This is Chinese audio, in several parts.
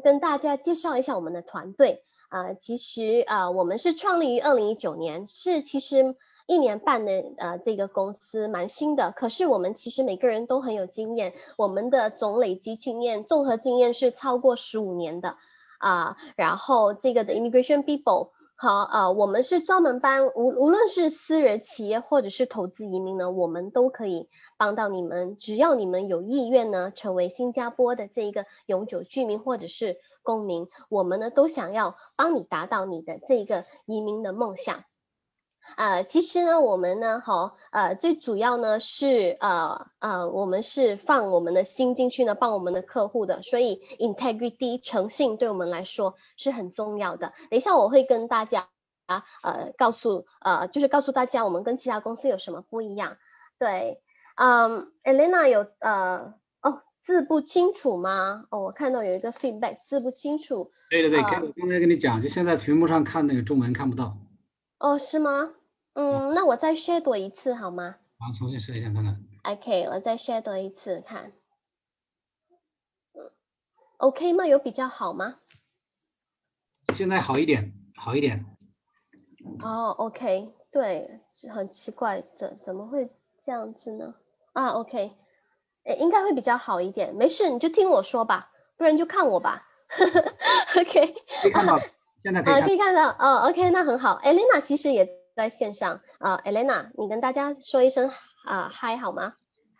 跟大家介绍一下我们的团队。啊，其实啊，我们是创立于二零一九年，是其实一年半的呃这个公司蛮新的。可是我们其实每个人都很有经验，我们的总累积经验、综合经验是超过十五年的啊。然后这个的 Immigration People。好，呃，我们是专门帮无无论是私人企业或者是投资移民呢，我们都可以帮到你们，只要你们有意愿呢，成为新加坡的这一个永久居民或者是公民，我们呢都想要帮你达到你的这一个移民的梦想。呃，其实呢，我们呢，好，呃，最主要呢是，呃呃，我们是放我们的心进去呢，帮我们的客户的，所以 integrity 诚信对我们来说是很重要的。等一下我会跟大家啊，呃，告诉，呃，就是告诉大家我们跟其他公司有什么不一样。对，嗯，Elena 有，呃，哦，字不清楚吗？哦，我看到有一个 feedback，字不清楚。对对对，我刚才跟你讲，就现在屏幕上看那个中文看不到。哦，是吗？嗯，那我再 share 多一次好吗？好，重新试一下看看。OK，我再 share 多一次看。嗯，OK 吗？有比较好吗？现在好一点，好一点。哦，OK，对，很奇怪，怎怎么会这样子呢？啊，OK，诶，应该会比较好一点。没事，你就听我说吧，不然就看我吧。OK。可以看到，现在可以看。可以看到，哦，OK，那很好。Elena 其实也。在线上啊，Elena，你跟大家说一声啊嗨好吗？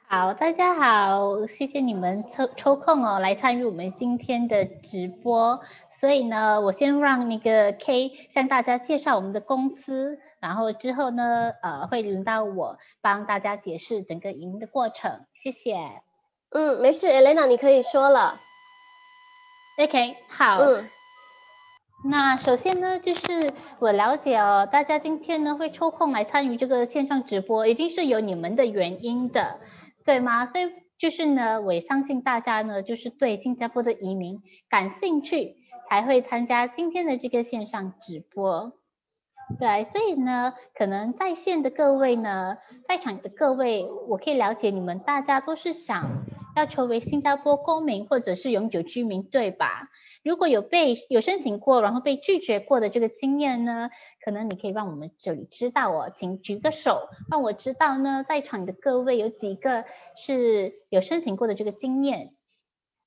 好，大家好，谢谢你们抽抽空哦来参与我们今天的直播。所以呢，我先让那个 K 向大家介绍我们的公司，然后之后呢，呃，会轮到我帮大家解释整个赢的过程。谢谢。嗯，没事，Elena，你可以说了。OK，好。嗯。那首先呢，就是我了解哦，大家今天呢会抽空来参与这个线上直播，一定是有你们的原因的，对吗？所以就是呢，我也相信大家呢，就是对新加坡的移民感兴趣，才会参加今天的这个线上直播。对，所以呢，可能在线的各位呢，在场的各位，我可以了解你们大家都是想要成为新加坡公民或者是永久居民，对吧？如果有被有申请过，然后被拒绝过的这个经验呢，可能你可以让我们这里知道哦，请举个手，让我知道呢，在场的各位有几个是有申请过的这个经验。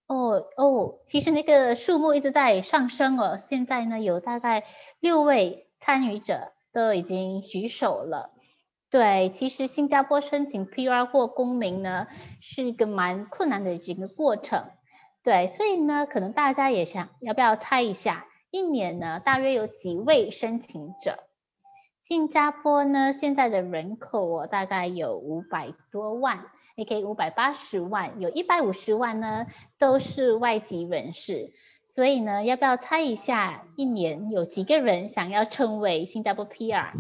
哦哦，其实那个数目一直在上升哦，现在呢有大概六位参与者都已经举手了。对，其实新加坡申请 PR 或公民呢，是一个蛮困难的一个过程。对，所以呢，可能大家也想要不要猜一下，一年呢大约有几位申请者？新加坡呢现在的人口哦大概有五百多万，也可以五百八十万，有一百五十万呢都是外籍人士。所以呢，要不要猜一下，一年有几个人想要成为新加坡 PR？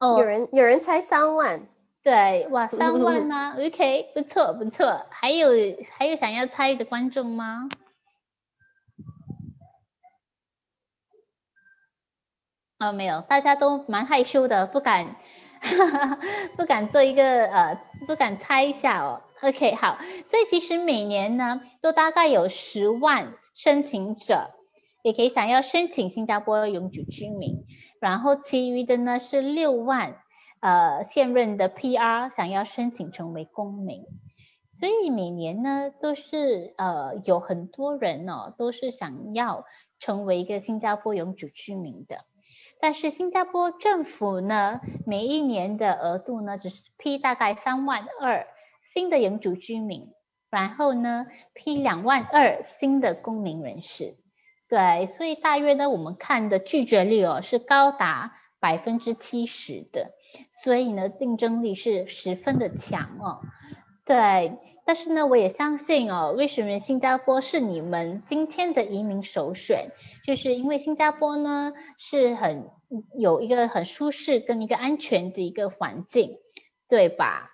哦，有人有人猜三万。对，哇，三 万吗？OK，不错不错。还有还有想要猜的观众吗？哦，没有，大家都蛮害羞的，不敢 不敢做一个呃，不敢猜一下哦。OK，好，所以其实每年呢，都大概有十万申请者，也可以想要申请新加坡永久居民，然后其余的呢是六万。呃，现任的 PR 想要申请成为公民，所以每年呢都是呃有很多人哦，都是想要成为一个新加坡永久居民的。但是新加坡政府呢，每一年的额度呢只是批大概三万二新的永久居民，然后呢批两万二新的公民人士。对，所以大约呢我们看的拒绝率哦是高达百分之七十的。所以呢，竞争力是十分的强哦。对，但是呢，我也相信哦，为什么新加坡是你们今天的移民首选？就是因为新加坡呢是很有一个很舒适跟一个安全的一个环境，对吧？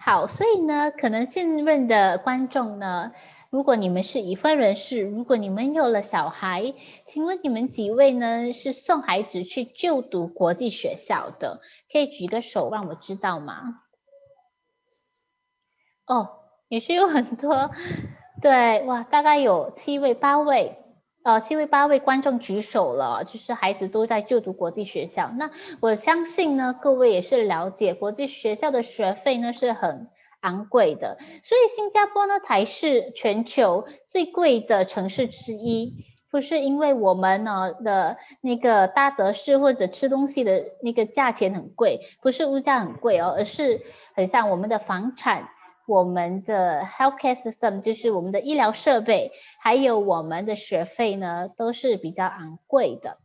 好，所以呢，可能现任的观众呢。如果你们是已婚人士，如果你们有了小孩，请问你们几位呢是送孩子去就读国际学校的？可以举个手让我知道吗？哦，也是有很多，对，哇，大概有七位八位，呃，七位八位观众举手了，就是孩子都在就读国际学校。那我相信呢，各位也是了解国际学校的学费呢是很昂贵的，所以新加坡呢才是全球最贵的城市之一。不是因为我们呢的那个搭德士或者吃东西的那个价钱很贵，不是物价很贵哦，而是很像我们的房产、我们的 healthcare system，就是我们的医疗设备，还有我们的学费呢，都是比较昂贵的。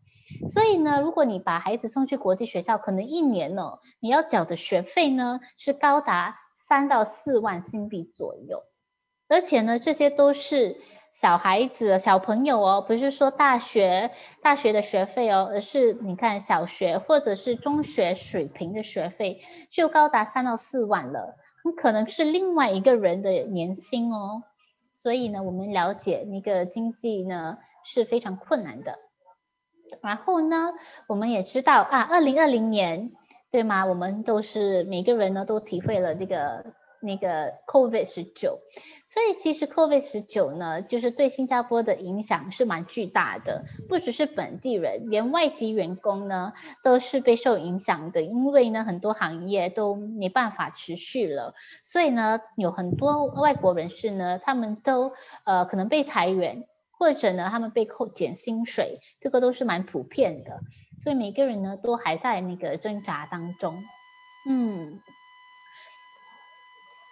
所以呢，如果你把孩子送去国际学校，可能一年呢，你要缴的学费呢是高达三到四万新币左右，而且呢，这些都是。小孩子、小朋友哦，不是说大学大学的学费哦，而是你看小学或者是中学水平的学费就高达三到四万了，很可能是另外一个人的年薪哦。所以呢，我们了解那个经济呢是非常困难的。然后呢，我们也知道啊，二零二零年对吗？我们都是每个人呢都体会了这个。那个 COVID 十九，所以其实 COVID 十九呢，就是对新加坡的影响是蛮巨大的，不只是本地人，连外籍员工呢都是被受影响的，因为呢很多行业都没办法持续了，所以呢有很多外国人士呢，他们都呃可能被裁员，或者呢他们被扣减薪水，这个都是蛮普遍的，所以每个人呢都还在那个挣扎当中，嗯。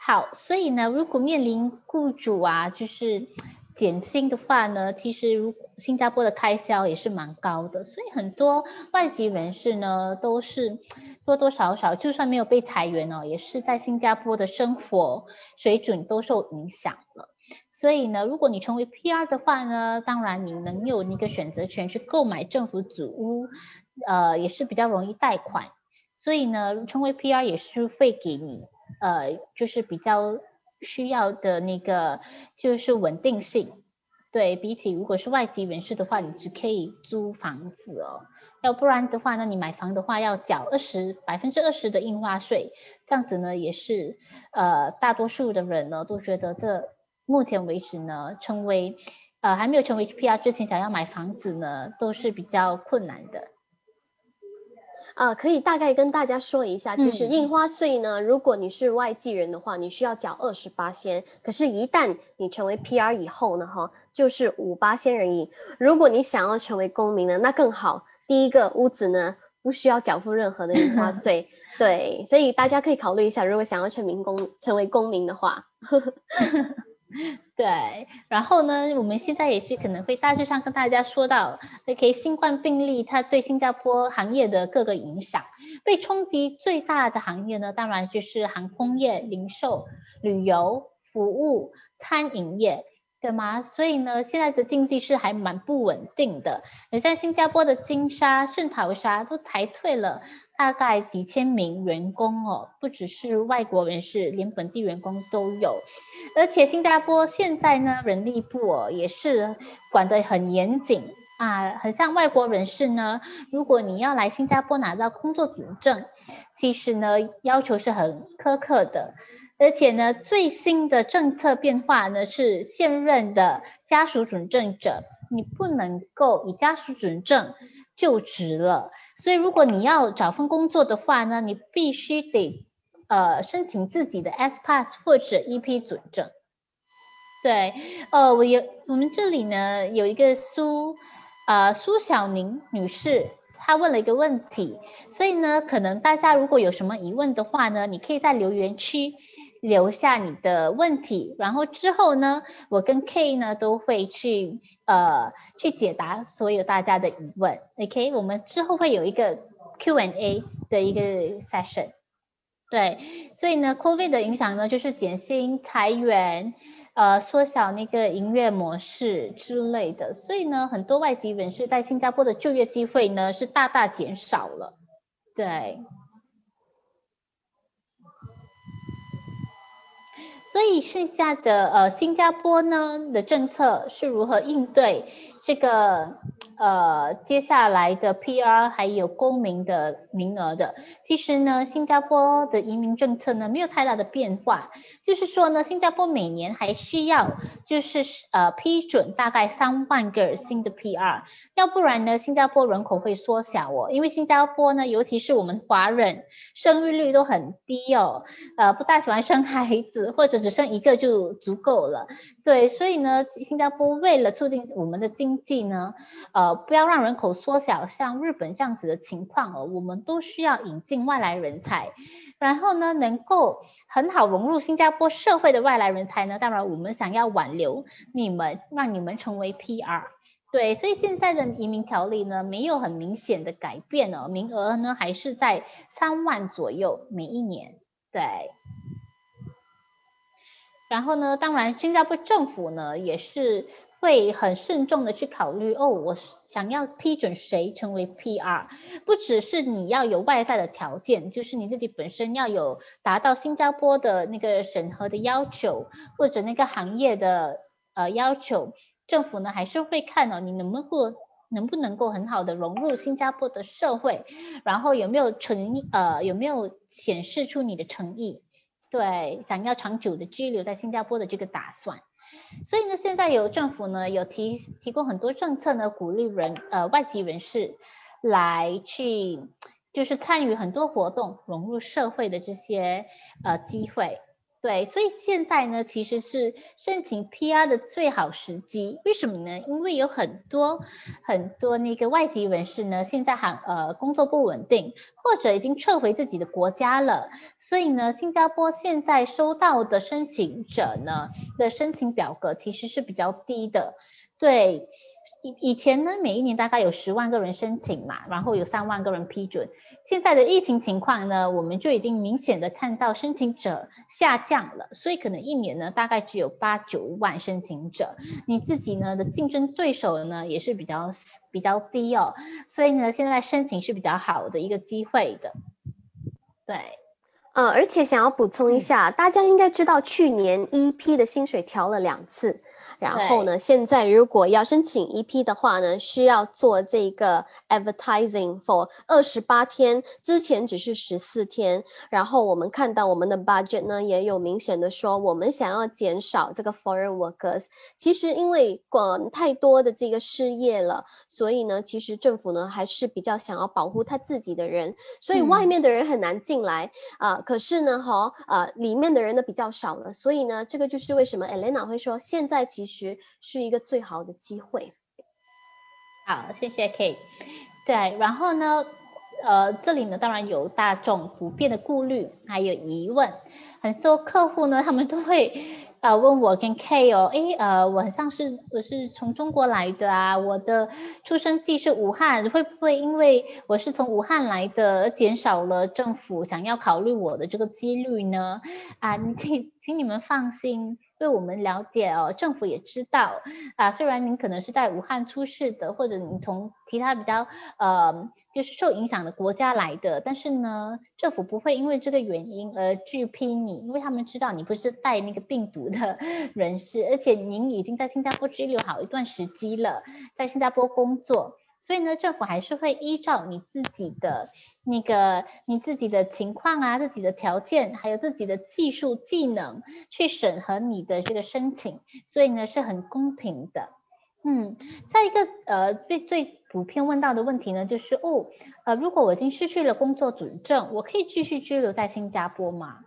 好，所以呢，如果面临雇主啊，就是减薪的话呢，其实如新加坡的开销也是蛮高的，所以很多外籍人士呢，都是多多少少，就算没有被裁员哦，也是在新加坡的生活水准都受影响了。所以呢，如果你成为 PR 的话呢，当然你能有那个选择权去购买政府组屋，呃，也是比较容易贷款。所以呢，成为 PR 也是会给你。呃，就是比较需要的那个，就是稳定性。对比起如果是外籍人士的话，你只可以租房子哦，要不然的话呢，你买房的话要缴二十百分之二十的印花税，这样子呢也是呃大多数的人呢都觉得这目前为止呢成为呃还没有成为 PR 之前想要买房子呢都是比较困难的。呃，可以大概跟大家说一下，其实印花税呢，如果你是外籍人的话，你需要缴二十八仙；可是，一旦你成为 PR 以后呢，哈，就是五八仙而已。如果你想要成为公民呢，那更好。第一个屋子呢，不需要缴付任何的印花 税，对，所以大家可以考虑一下，如果想要成民公成为公民的话。对，然后呢，我们现在也是可能会大致上跟大家说到，OK，新冠病例它对新加坡行业的各个影响，被冲击最大的行业呢，当然就是航空业、零售、旅游、服务、餐饮业，对吗？所以呢，现在的经济是还蛮不稳定的，你像新加坡的金沙、圣淘沙都裁退了。大概几千名员工哦，不只是外国人士，连本地员工都有。而且新加坡现在呢，人力部哦也是管得很严谨啊，很像外国人士呢，如果你要来新加坡拿到工作准证，其实呢要求是很苛刻的。而且呢，最新的政策变化呢是现任的家属准证者，你不能够以家属准证就职了。所以，如果你要找份工作的话呢，你必须得呃申请自己的 S Pass 或者 EP 准证。对，呃，我有我们这里呢有一个苏呃苏小宁女士，她问了一个问题，所以呢，可能大家如果有什么疑问的话呢，你可以在留言区留下你的问题，然后之后呢，我跟 K 呢都会去。呃，去解答所有大家的疑问，OK？我们之后会有一个 Q&A 的一个 session，对，所以呢，COVID 的影响呢，就是减薪、裁员，呃，缩小那个营业模式之类的，所以呢，很多外籍人士在新加坡的就业机会呢是大大减少了，对。所以剩下的呃，新加坡呢的政策是如何应对？这个呃，接下来的 PR 还有公民的名额的，其实呢，新加坡的移民政策呢没有太大的变化，就是说呢，新加坡每年还需要就是呃批准大概三万个新的 PR，要不然呢，新加坡人口会缩小哦，因为新加坡呢，尤其是我们华人生育率都很低哦，呃，不大喜欢生孩子，或者只生一个就足够了，对，所以呢，新加坡为了促进我们的经经济呢，呃。不要让人口缩小，像日本这样子的情况哦，我们都需要引进外来人才，然后呢，能够很好融入新加坡社会的外来人才呢，当然我们想要挽留你们，让你们成为 PR，对，所以现在的移民条例呢，没有很明显的改变哦，名额呢还是在三万左右每一年，对。然后呢，当然新加坡政府呢也是。会很慎重的去考虑哦，我想要批准谁成为 PR，不只是你要有外在的条件，就是你自己本身要有达到新加坡的那个审核的要求，或者那个行业的呃要求，政府呢还是会看哦，你能不能够能不能够很好的融入新加坡的社会，然后有没有诚呃有没有显示出你的诚意，对，想要长久的居留在新加坡的这个打算。所以呢，现在有政府呢有提提供很多政策呢，鼓励人呃外籍人士来去就是参与很多活动，融入社会的这些呃机会。对，所以现在呢，其实是申请 PR 的最好时机。为什么呢？因为有很多很多那个外籍人士呢，现在还呃工作不稳定，或者已经撤回自己的国家了。所以呢，新加坡现在收到的申请者呢的申请表格其实是比较低的。对。以以前呢，每一年大概有十万个人申请嘛，然后有三万个人批准。现在的疫情情况呢，我们就已经明显的看到申请者下降了，所以可能一年呢，大概只有八九万申请者。你自己呢的竞争对手呢也是比较比较低哦，所以呢，现在申请是比较好的一个机会的。对，呃，而且想要补充一下，大家应该知道去年一批的薪水调了两次。然后呢？现在如果要申请 EP 的话呢，需要做这个 advertising for 二十八天，之前只是十四天。然后我们看到我们的 budget 呢，也有明显的说，我们想要减少这个 foreign workers。其实因为广太多的这个失业了，所以呢，其实政府呢还是比较想要保护他自己的人，所以外面的人很难进来啊。可是呢，哈啊，里面的人呢比较少了，所以呢，这个就是为什么 Elena 会说现在其实。实是一个最好的机会。好，谢谢 K。对，然后呢，呃，这里呢，当然有大众普遍的顾虑，还有疑问。很多客户呢，他们都会呃问我跟 K 哦，诶，呃，我很像是我是从中国来的啊，我的出生地是武汉，会不会因为我是从武汉来的，减少了政府想要考虑我的这个几率呢？啊，你请请你们放心。对我们了解哦，政府也知道啊。虽然您可能是在武汉出事的，或者您从其他比较呃就是受影响的国家来的，但是呢，政府不会因为这个原因而拒批你，因为他们知道你不是带那个病毒的人士，而且您已经在新加坡居留好一段时机了，在新加坡工作。所以呢，政府还是会依照你自己的那个你自己的情况啊、自己的条件，还有自己的技术技能去审核你的这个申请，所以呢是很公平的。嗯，再一个呃最最普遍问到的问题呢，就是哦呃，如果我已经失去了工作准证，我可以继续居留在新加坡吗？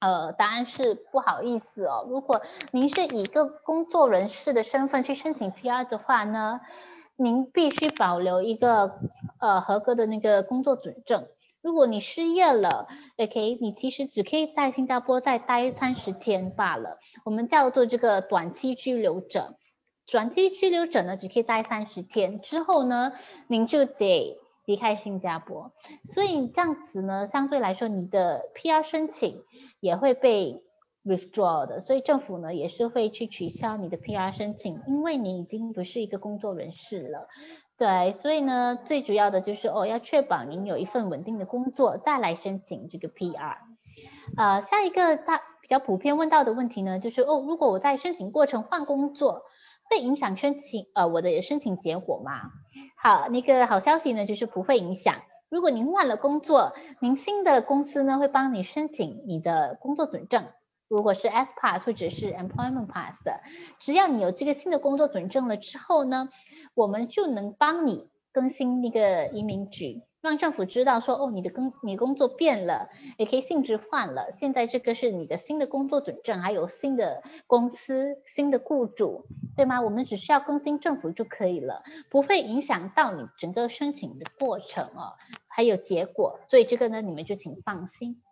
呃，答案是不好意思哦。如果您是以一个工作人士的身份去申请 PR 的话呢？您必须保留一个呃合格的那个工作准证。如果你失业了，OK，你其实只可以在新加坡再待三十天罢了。我们叫做这个短期居留者。短期居留者呢，只可以待三十天之后呢，您就得离开新加坡。所以这样子呢，相对来说，你的 PR 申请也会被。Withdraw 的，所以政府呢也是会去取消你的 PR 申请，因为你已经不是一个工作人士了。对，所以呢最主要的就是哦，要确保您有一份稳定的工作，再来申请这个 PR。呃，下一个大比较普遍问到的问题呢，就是哦，如果我在申请过程换工作，会影响申请呃我的申请结果吗？好，那个好消息呢，就是不会影响。如果您换了工作，您新的公司呢会帮你申请你的工作准证。如果是 S Pass 或者是 Employment Pass 的，只要你有这个新的工作准证了之后呢，我们就能帮你更新那个移民局。让政府知道说，哦，你的工你工作变了，也可以性质换了。现在这个是你的新的工作准证，还有新的公司、新的雇主，对吗？我们只需要更新政府就可以了，不会影响到你整个申请的过程哦，还有结果。所以这个呢，你们就请放心。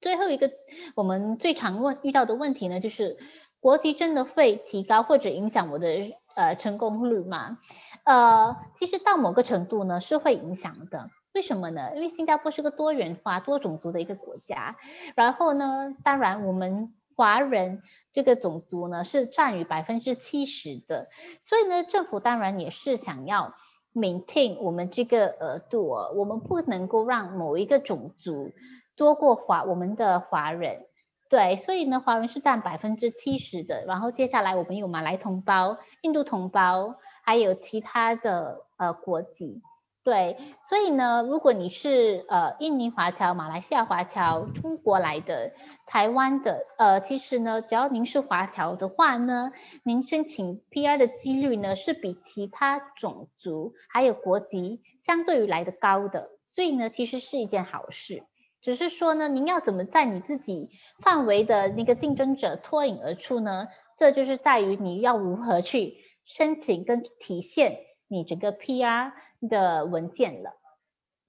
最后一个，我们最常问遇到的问题呢，就是国籍真的会提高或者影响我的呃成功率吗？呃，其实到某个程度呢是会影响的，为什么呢？因为新加坡是个多元化、多种族的一个国家，然后呢，当然我们华人这个种族呢是占于百分之七十的，所以呢，政府当然也是想要 maintain 我们这个额度哦，我们不能够让某一个种族多过华我们的华人，对，所以呢，华人是占百分之七十的，然后接下来我们有马来同胞、印度同胞。还有其他的呃国籍，对，所以呢，如果你是呃印尼华侨、马来西亚华侨、中国来的、台湾的，呃，其实呢，只要您是华侨的话呢，您申请 PR 的几率呢是比其他种族还有国籍相对于来的高的，所以呢，其实是一件好事。只是说呢，您要怎么在你自己范围的那个竞争者脱颖而出呢？这就是在于你要如何去。申请跟体现你整个 PR 的文件了，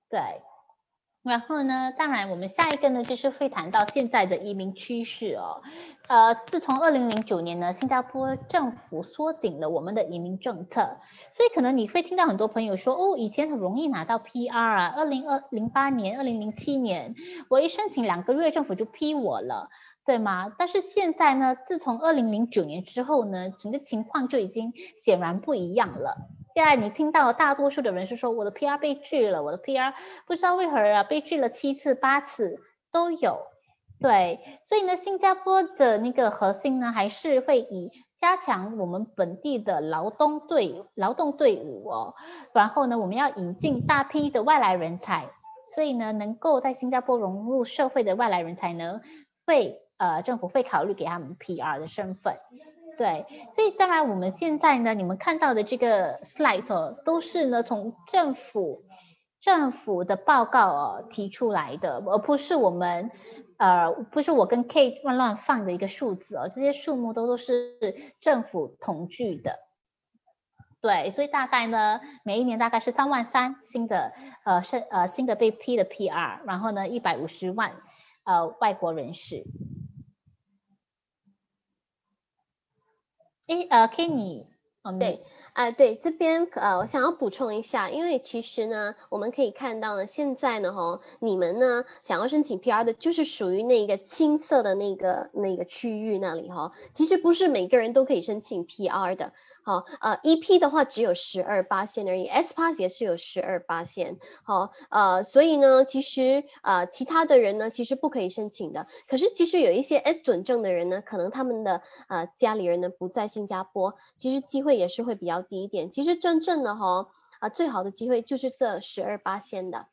对，然后呢，当然我们下一个呢就是会谈到现在的移民趋势哦，呃，自从二零零九年呢，新加坡政府缩紧了我们的移民政策，所以可能你会听到很多朋友说，哦，以前很容易拿到 PR 啊，二零二零八年、二零零七年，我一申请两个月，政府就批我了。对吗？但是现在呢，自从二零零九年之后呢，整个情况就已经显然不一样了。现在你听到大多数的人是说，我的 PR 被拒了，我的 PR 不知道为何啊被拒了七次八次都有。对，所以呢，新加坡的那个核心呢，还是会以加强我们本地的劳动队劳动队伍哦，然后呢，我们要引进大批的外来人才，所以呢，能够在新加坡融入社会的外来人才呢，会。呃，政府会考虑给他们 PR 的身份，对，所以当然我们现在呢，你们看到的这个 slide 哦，都是呢从政府政府的报告哦提出来的，而不是我们呃不是我跟 Kate 乱乱放的一个数字哦，这些数目都都是政府统计的，对，所以大概呢每一年大概是三万三新的呃是呃新的被批的 PR，然后呢一百五十万呃外国人士。哎，呃，Kenny，对，啊，对，这边呃，我想要补充一下，因为其实呢，我们可以看到呢，现在呢，哈，你们呢想要申请 PR 的，就是属于那个青色的那个那个区域那里哈，其实不是每个人都可以申请 PR 的。好，呃，EP 的话只有十二八线而已，S Pass 也是有十二八线。好，呃，所以呢，其实呃，其他的人呢，其实不可以申请的。可是其实有一些 S 准证的人呢，可能他们的呃家里人呢不在新加坡，其实机会也是会比较低一点。其实真正的哈啊，最好的机会就是这十二八线的。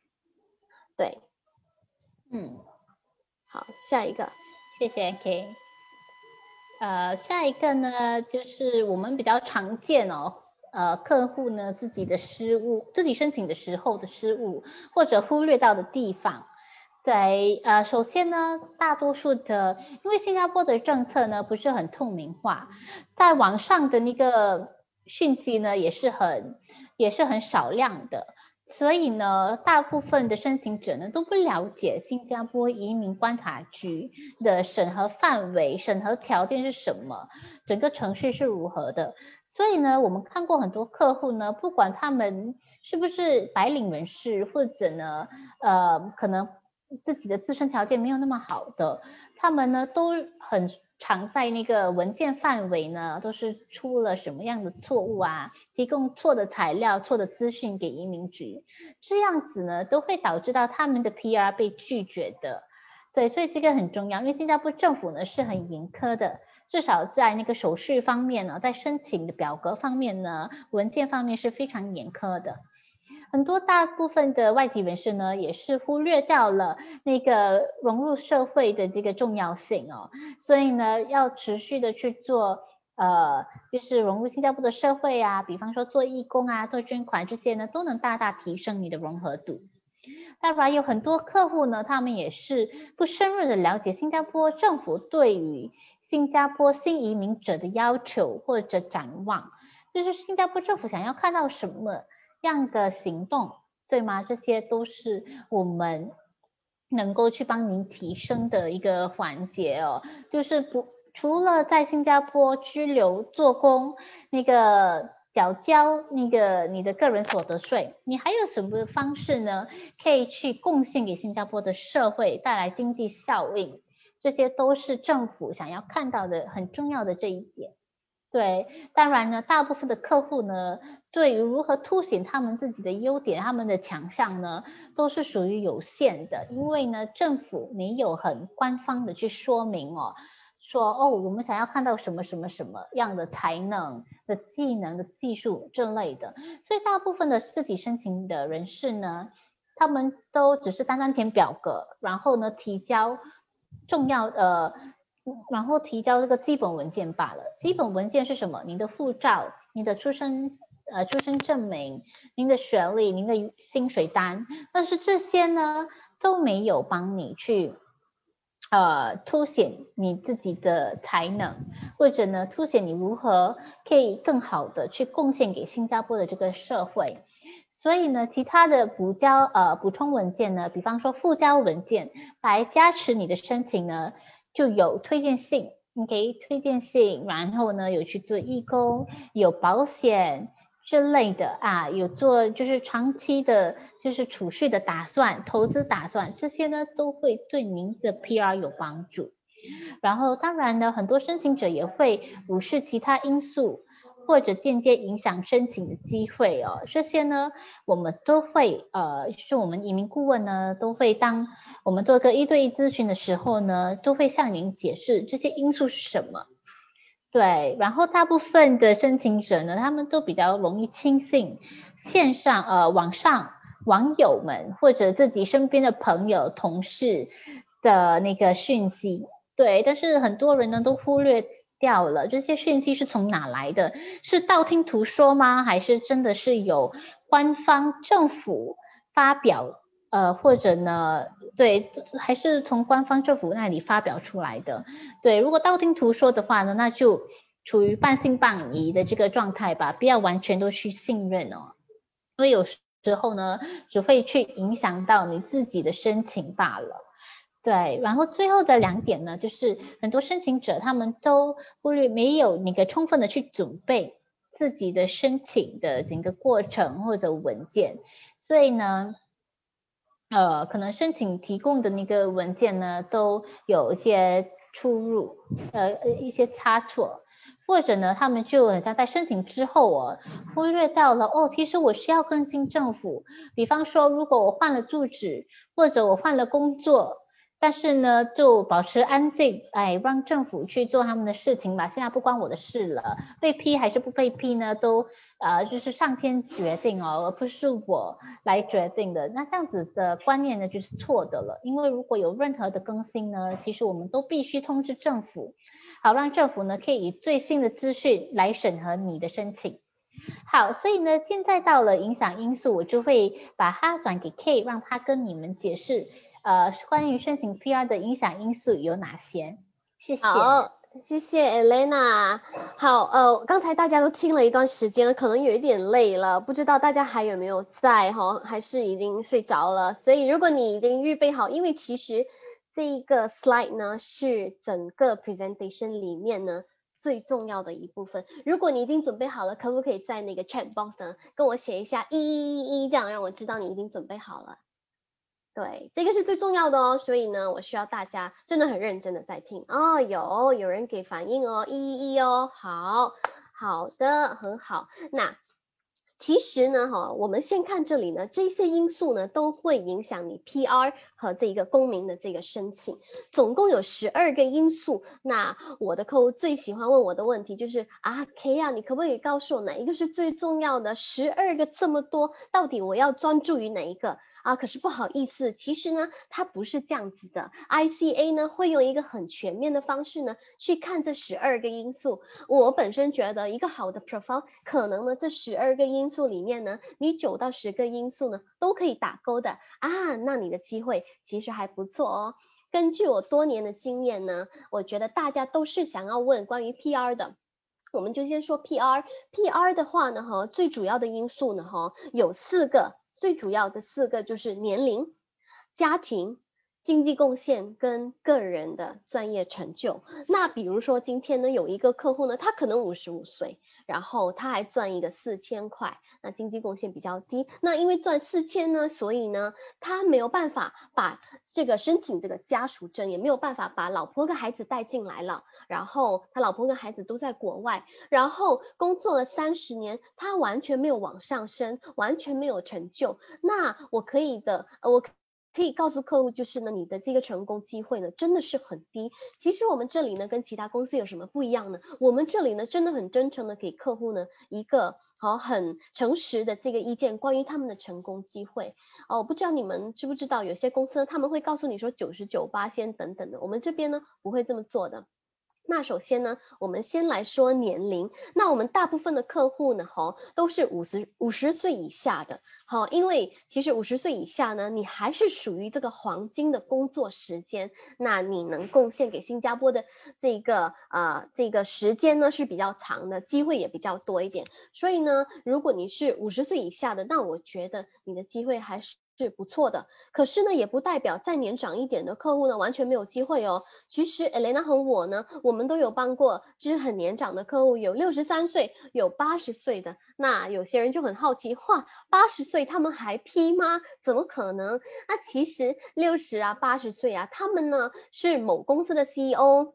对，嗯，好，下一个，谢谢 K。呃，下一个呢，就是我们比较常见哦，呃，客户呢自己的失误，自己申请的时候的失误，或者忽略到的地方，对，呃，首先呢，大多数的，因为新加坡的政策呢不是很透明化，在网上的那个讯息呢也是很，也是很少量的。所以呢，大部分的申请者呢都不了解新加坡移民观察局的审核范围、审核条件是什么，整个程序是如何的。所以呢，我们看过很多客户呢，不管他们是不是白领人士，或者呢，呃，可能自己的自身条件没有那么好的，他们呢都很。常在那个文件范围呢，都是出了什么样的错误啊？提供错的材料、错的资讯给移民局，这样子呢，都会导致到他们的 PR 被拒绝的。对，所以这个很重要，因为新加坡政府呢是很严苛的，至少在那个手续方面呢，在申请的表格方面呢，文件方面是非常严苛的。很多大部分的外籍人士呢，也是忽略掉了那个融入社会的这个重要性哦，所以呢，要持续的去做，呃，就是融入新加坡的社会啊，比方说做义工啊，做捐款这些呢，都能大大提升你的融合度。当然，有很多客户呢，他们也是不深入的了解新加坡政府对于新加坡新移民者的要求或者展望，就是新加坡政府想要看到什么。样的行动，对吗？这些都是我们能够去帮您提升的一个环节哦。就是不除了在新加坡居留做工，那个缴交那个你的个人所得税，你还有什么方式呢？可以去贡献给新加坡的社会，带来经济效应，这些都是政府想要看到的很重要的这一点。对，当然呢，大部分的客户呢，对于如何凸显他们自己的优点、他们的强项呢，都是属于有限的，因为呢，政府没有很官方的去说明哦，说哦，我们想要看到什么什么什么样的才能的技能的技术这类的，所以大部分的自己申请的人士呢，他们都只是单单填表格，然后呢，提交重要呃。然后提交这个基本文件罢了。基本文件是什么？您的护照、您的出生呃出生证明、您的学历、您的薪水单。但是这些呢都没有帮你去呃凸显你自己的才能，或者呢凸显你如何可以更好的去贡献给新加坡的这个社会。所以呢，其他的补交呃补充文件呢，比方说附交文件来加持你的申请呢。就有推荐信，，OK，推荐信，然后呢有去做义工，有保险之类的啊，有做就是长期的，就是储蓄的打算、投资打算，这些呢都会对您的 PR 有帮助。然后当然呢，很多申请者也会无视其他因素。或者间接影响申请的机会哦，这些呢，我们都会呃，就是我们移民顾问呢，都会当我们做个一对一咨询的时候呢，都会向您解释这些因素是什么。对，然后大部分的申请者呢，他们都比较容易轻信线上呃网上网友们或者自己身边的朋友同事的那个讯息。对，但是很多人呢都忽略。掉了这些讯息是从哪来的？是道听途说吗？还是真的是有官方政府发表？呃，或者呢？对，还是从官方政府那里发表出来的？对，如果道听途说的话呢，那就处于半信半疑的这个状态吧，不要完全都去信任哦，因为有时候呢，只会去影响到你自己的申请罢了。对，然后最后的两点呢，就是很多申请者他们都忽略没有那个充分的去准备自己的申请的整个过程或者文件，所以呢，呃，可能申请提供的那个文件呢都有一些出入，呃，一些差错，或者呢，他们就很像在申请之后哦，忽略掉了哦，其实我需要更新政府，比方说如果我换了住址，或者我换了工作。但是呢，就保持安静，哎，让政府去做他们的事情吧。现在不关我的事了，被批还是不被批呢？都呃，就是上天决定哦，而不是我来决定的。那这样子的观念呢，就是错的了。因为如果有任何的更新呢，其实我们都必须通知政府，好让政府呢可以以最新的资讯来审核你的申请。好，所以呢，现在到了影响因素，我就会把它转给 K，让他跟你们解释。呃，关于申请 PR 的影响因素有哪些？谢谢。好，谢谢 Elena。好，呃，刚才大家都听了一段时间了，可能有一点累了，不知道大家还有没有在哈，还是已经睡着了？所以如果你已经预备好，因为其实这一个 slide 呢是整个 presentation 里面呢最重要的一部分。如果你已经准备好了，可不可以在那个 chat box 呢跟我写一下一一一一，这样让我知道你已经准备好了。对，这个是最重要的哦，所以呢，我需要大家真的很认真的在听哦。有有人给反应哦，一一一哦，好好的，很好。那其实呢，哈，我们先看这里呢，这些因素呢都会影响你 PR 和这一个公民的这个申请，总共有十二个因素。那我的客户最喜欢问我的问题就是啊，K 啊，你可不可以告诉我哪一个是最重要的？十二个这么多，到底我要专注于哪一个？啊，可是不好意思，其实呢，它不是这样子的。ICA 呢会用一个很全面的方式呢去看这十二个因素。我本身觉得一个好的 profile 可能呢这十二个因素里面呢，你九到十个因素呢都可以打勾的啊，那你的机会其实还不错哦。根据我多年的经验呢，我觉得大家都是想要问关于 PR 的，我们就先说 PR。PR 的话呢，哈，最主要的因素呢，哈，有四个。最主要的四个就是年龄、家庭、经济贡献跟个人的专业成就。那比如说今天呢，有一个客户呢，他可能五十五岁，然后他还赚一个四千块，那经济贡献比较低。那因为赚四千呢，所以呢，他没有办法把这个申请这个家属证，也没有办法把老婆跟孩子带进来了。然后他老婆跟孩子都在国外，然后工作了三十年，他完全没有往上升，完全没有成就。那我可以的，我可以告诉客户，就是呢，你的这个成功机会呢，真的是很低。其实我们这里呢，跟其他公司有什么不一样呢？我们这里呢，真的很真诚的给客户呢一个好很诚实的这个意见，关于他们的成功机会。哦，我不知道你们知不知道，有些公司他们会告诉你说九十九八先等等的，我们这边呢不会这么做的。那首先呢，我们先来说年龄。那我们大部分的客户呢，哈，都是五十五十岁以下的，好，因为其实五十岁以下呢，你还是属于这个黄金的工作时间，那你能贡献给新加坡的这个啊这个时间呢是比较长的，机会也比较多一点。所以呢，如果你是五十岁以下的，那我觉得你的机会还是。是不错的，可是呢，也不代表再年长一点的客户呢完全没有机会哦。其实 Elena 和我呢，我们都有帮过，就是很年长的客户，有六十三岁，有八十岁的。那有些人就很好奇，哇，八十岁他们还批吗？怎么可能？那其实六十啊，八十岁啊，他们呢是某公司的 CEO。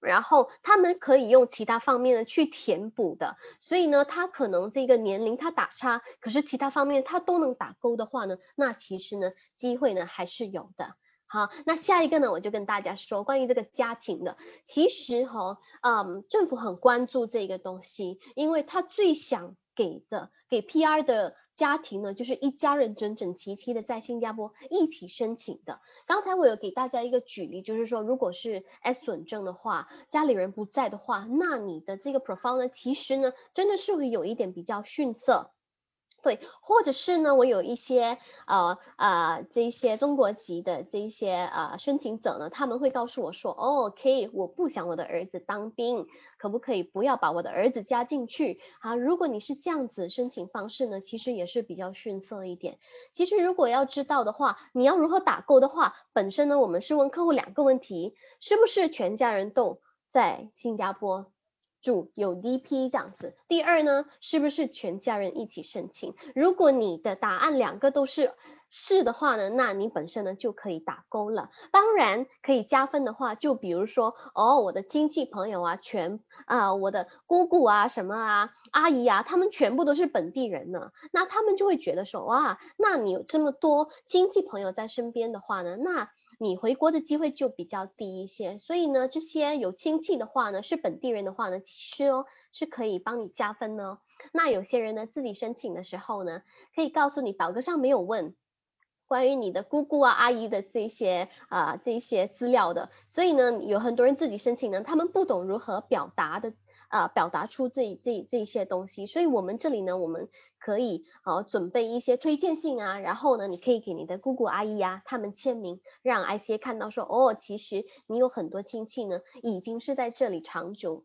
然后他们可以用其他方面呢去填补的，所以呢，他可能这个年龄他打叉，可是其他方面他都能打勾的话呢，那其实呢机会呢还是有的。好，那下一个呢，我就跟大家说关于这个家庭的，其实哈，嗯，政府很关注这个东西，因为他最想给的给 PR 的。家庭呢，就是一家人整整齐齐的在新加坡一起申请的。刚才我有给大家一个举例，就是说，如果是 S 准证的话，家里人不在的话，那你的这个 profile 呢，其实呢，真的是会有一点比较逊色。对，或者是呢，我有一些呃呃这些中国籍的这一些呃申请者呢，他们会告诉我说，哦，可以，我不想我的儿子当兵，可不可以不要把我的儿子加进去？啊，如果你是这样子申请方式呢，其实也是比较逊色一点。其实如果要知道的话，你要如何打勾的话，本身呢，我们是问客户两个问题，是不是全家人都在新加坡？主有 DP 这样子。第二呢，是不是全家人一起申请？如果你的答案两个都是是的话呢，那你本身呢就可以打勾了。当然可以加分的话，就比如说哦，我的亲戚朋友啊，全啊，我的姑姑啊，什么啊，阿姨啊，他们全部都是本地人呢，那他们就会觉得说哇，那你有这么多亲戚朋友在身边的话呢，那。你回国的机会就比较低一些，所以呢，这些有亲戚的话呢，是本地人的话呢，其实哦是可以帮你加分呢。那有些人呢，自己申请的时候呢，可以告诉你表格上没有问关于你的姑姑啊、阿姨的这些啊这些资料的，所以呢，有很多人自己申请呢，他们不懂如何表达的。啊，表达出这这这些东西，所以我们这里呢，我们可以呃准备一些推荐信啊，然后呢，你可以给你的姑姑阿姨啊，他们签名，让 ICA 看到说，哦，其实你有很多亲戚呢，已经是在这里长久，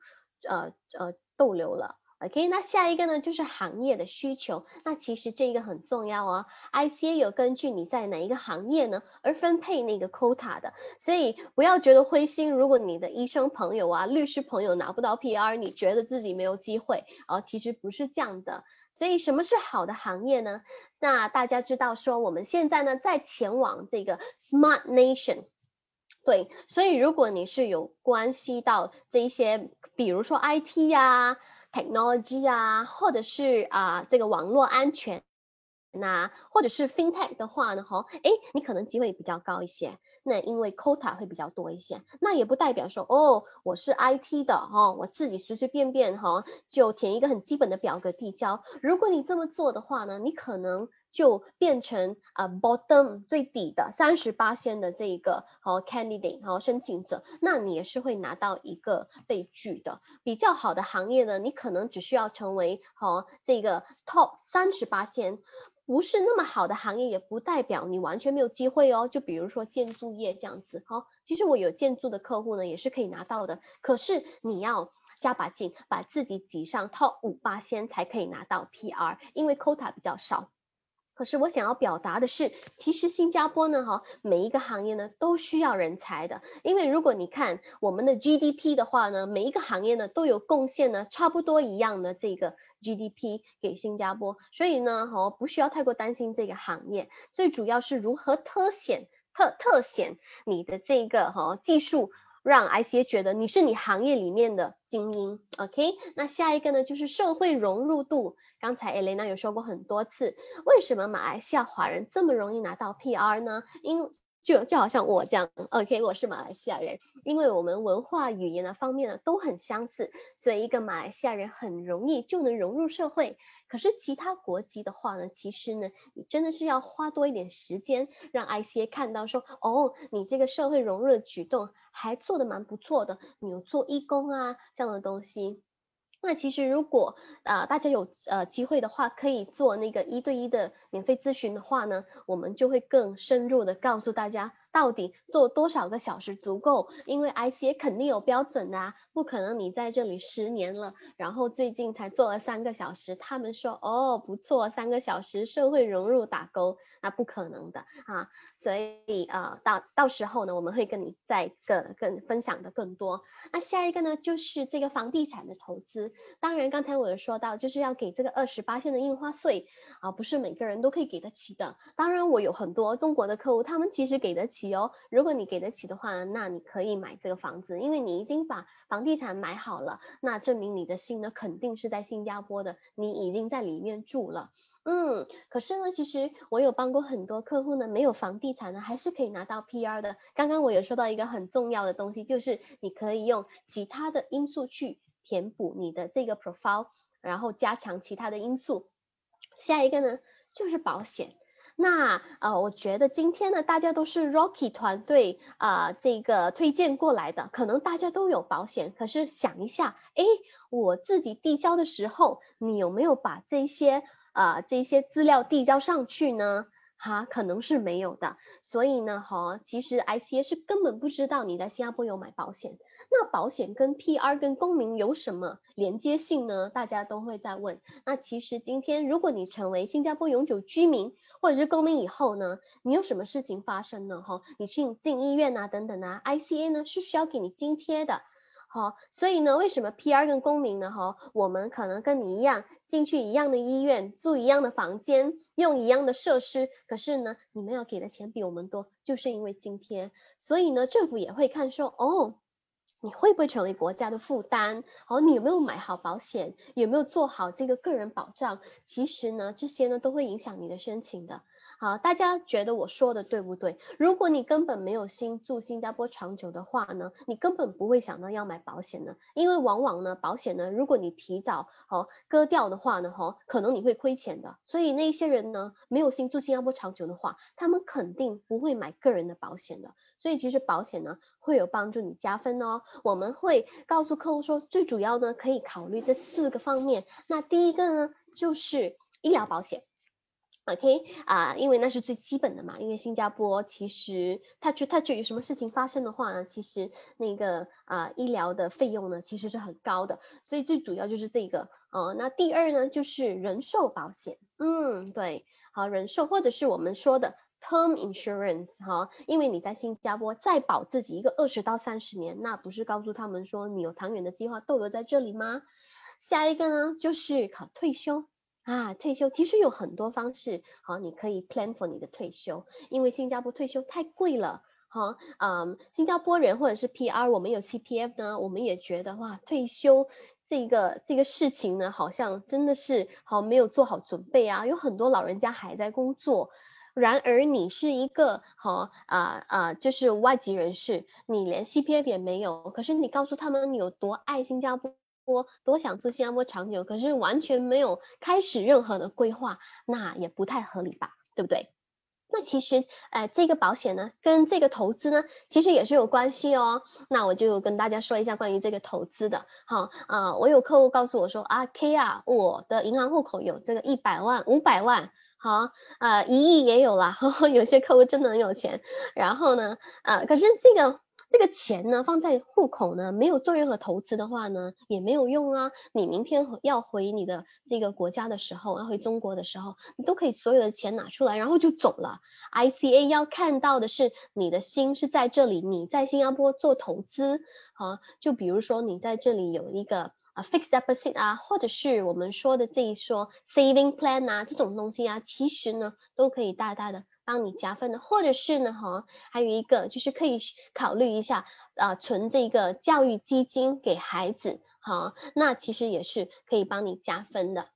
呃呃逗留了。OK，那下一个呢，就是行业的需求。那其实这个很重要哦。ICA 有根据你在哪一个行业呢，而分配那个 quota 的。所以不要觉得灰心，如果你的医生朋友啊、律师朋友拿不到 PR，你觉得自己没有机会哦，其实不是这样的。所以什么是好的行业呢？那大家知道说，我们现在呢在前往这个 Smart Nation。对，所以如果你是有关系到这一些，比如说 IT 呀。technology 啊，或者是啊这个网络安全。那或者是 FinTech 的话呢，哈，哎，你可能机会比较高一些。那因为 quota 会比较多一些，那也不代表说哦，我是 IT 的哈，我自己随随便便哈就填一个很基本的表格递交。如果你这么做的话呢，你可能就变成啊 bottom 最底的三十八线的这一个和 candidate 和申请者，那你也是会拿到一个被拒的。比较好的行业呢，你可能只需要成为和这个 top 三十八线。不是那么好的行业，也不代表你完全没有机会哦。就比如说建筑业这样子，好，其实我有建筑的客户呢，也是可以拿到的。可是你要加把劲，把自己挤上 top 五八先才可以拿到 PR，因为 quota 比较少。可是我想要表达的是，其实新加坡呢，哈，每一个行业呢都需要人才的。因为如果你看我们的 GDP 的话呢，每一个行业呢都有贡献呢，差不多一样的这个 GDP 给新加坡。所以呢，哈，不需要太过担心这个行业。最主要是如何特显特特显你的这个哈技术。让 I C 觉得你是你行业里面的精英，OK？那下一个呢，就是社会融入度。刚才艾雷娜有说过很多次，为什么马来西亚华人这么容易拿到 PR 呢？因就就好像我这样，OK，我是马来西亚人，因为我们文化语言的方面呢都很相似，所以一个马来西亚人很容易就能融入社会。可是其他国籍的话呢，其实呢，你真的是要花多一点时间，让 ICA 看到说，哦，你这个社会融入的举动还做得蛮不错的，你有做义工啊这样的东西。那其实如果呃大家有呃机会的话，可以做那个一对一的免费咨询的话呢，我们就会更深入的告诉大家到底做多少个小时足够，因为 ICA 肯定有标准啊，不可能你在这里十年了，然后最近才做了三个小时，他们说哦不错，三个小时社会融入打勾。那不可能的啊，所以呃，到到时候呢，我们会跟你再更更分享的更多。那下一个呢，就是这个房地产的投资。当然，刚才我有说到，就是要给这个二十八线的印花税啊，不是每个人都可以给得起的。当然，我有很多中国的客户，他们其实给得起哦。如果你给得起的话，那你可以买这个房子，因为你已经把房地产买好了，那证明你的心呢肯定是在新加坡的，你已经在里面住了。嗯，可是呢，其实我有帮过很多客户呢，没有房地产呢，还是可以拿到 PR 的。刚刚我有说到一个很重要的东西，就是你可以用其他的因素去填补你的这个 profile，然后加强其他的因素。下一个呢，就是保险。那呃，我觉得今天呢，大家都是 Rocky 团队啊，这个推荐过来的，可能大家都有保险。可是想一下，哎，我自己递交的时候，你有没有把这些？啊，这些资料递交上去呢，哈，可能是没有的。所以呢，哈，其实 ICA 是根本不知道你在新加坡有买保险。那保险跟 PR 跟公民有什么连接性呢？大家都会在问。那其实今天，如果你成为新加坡永久居民或者是公民以后呢，你有什么事情发生呢？哈，你去进医院啊，等等啊，ICA 呢是需要给你津贴的。好，所以呢，为什么 PR 跟公民呢？哈，我们可能跟你一样进去一样的医院，住一样的房间，用一样的设施，可是呢，你们要给的钱比我们多，就是因为津贴。所以呢，政府也会看说，哦，你会不会成为国家的负担？好，你有没有买好保险？有没有做好这个个人保障？其实呢，这些呢都会影响你的申请的。好，大家觉得我说的对不对？如果你根本没有心住新加坡长久的话呢，你根本不会想到要买保险呢，因为往往呢，保险呢，如果你提早哦割掉的话呢，哈，可能你会亏钱的。所以那些人呢，没有心住新加坡长久的话，他们肯定不会买个人的保险的。所以其实保险呢，会有帮助你加分哦。我们会告诉客户说，最主要呢，可以考虑这四个方面。那第一个呢，就是医疗保险。OK 啊，因为那是最基本的嘛。因为新加坡其实它就它就有什么事情发生的话呢，其实那个啊医疗的费用呢其实是很高的，所以最主要就是这个。呃，那第二呢就是人寿保险。嗯，对，好人寿或者是我们说的 term insurance 哈，因为你在新加坡再保自己一个二十到三十年，那不是告诉他们说你有长远的计划逗留在这里吗？下一个呢就是考退休。啊，退休其实有很多方式，好，你可以 plan for 你的退休，因为新加坡退休太贵了，哈，嗯，新加坡人或者是 PR，我们有 CPF 呢，我们也觉得哇，退休这个这个事情呢，好像真的是好没有做好准备啊，有很多老人家还在工作。然而你是一个好啊啊，就是外籍人士，你连 CPF 也没有，可是你告诉他们你有多爱新加坡，多想做新加坡长久，可是完全没有开始任何的规划，那也不太合理吧，对不对？那其实，呃，这个保险呢，跟这个投资呢，其实也是有关系哦。那我就跟大家说一下关于这个投资的，好啊，我有客户告诉我说啊，K 啊，我的银行户口有这个一百万、五百万。好，呃，一亿也有啦，有些客户真的很有钱。然后呢，呃，可是这个这个钱呢，放在户口呢，没有做任何投资的话呢，也没有用啊。你明天要回你的这个国家的时候，要回中国的时候，你都可以所有的钱拿出来，然后就走了。ICA 要看到的是你的心是在这里，你在新加坡做投资，啊，就比如说你在这里有一个。啊，fixed deposit 啊，或者是我们说的这一说 saving plan 啊，这种东西啊，其实呢都可以大大的帮你加分的，或者是呢哈，还有一个就是可以考虑一下啊，存这个教育基金给孩子哈，那其实也是可以帮你加分的。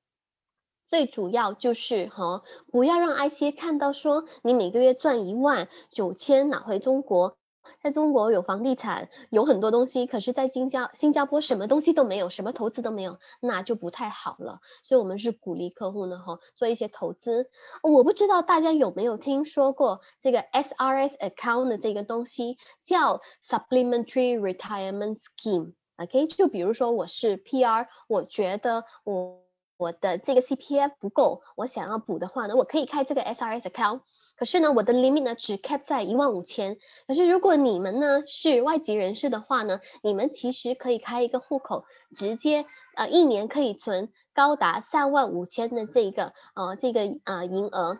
最主要就是哈，不要让 I C 看到说你每个月赚一万九千拿回中国。在中国有房地产，有很多东西，可是，在新加新加坡什么东西都没有，什么投资都没有，那就不太好了。所以，我们是鼓励客户呢，哈，做一些投资。我不知道大家有没有听说过这个 SRS account 的这个东西，叫 Supplementary Retirement Scheme。OK，就比如说我是 PR，我觉得我我的这个 CPF 不够，我想要补的话呢，我可以开这个 SRS account。可是呢，我的 limit 呢只 cap 在一万五千。可是如果你们呢是外籍人士的话呢，你们其实可以开一个户口，直接呃一年可以存高达三万五千的这个呃这个呃银额。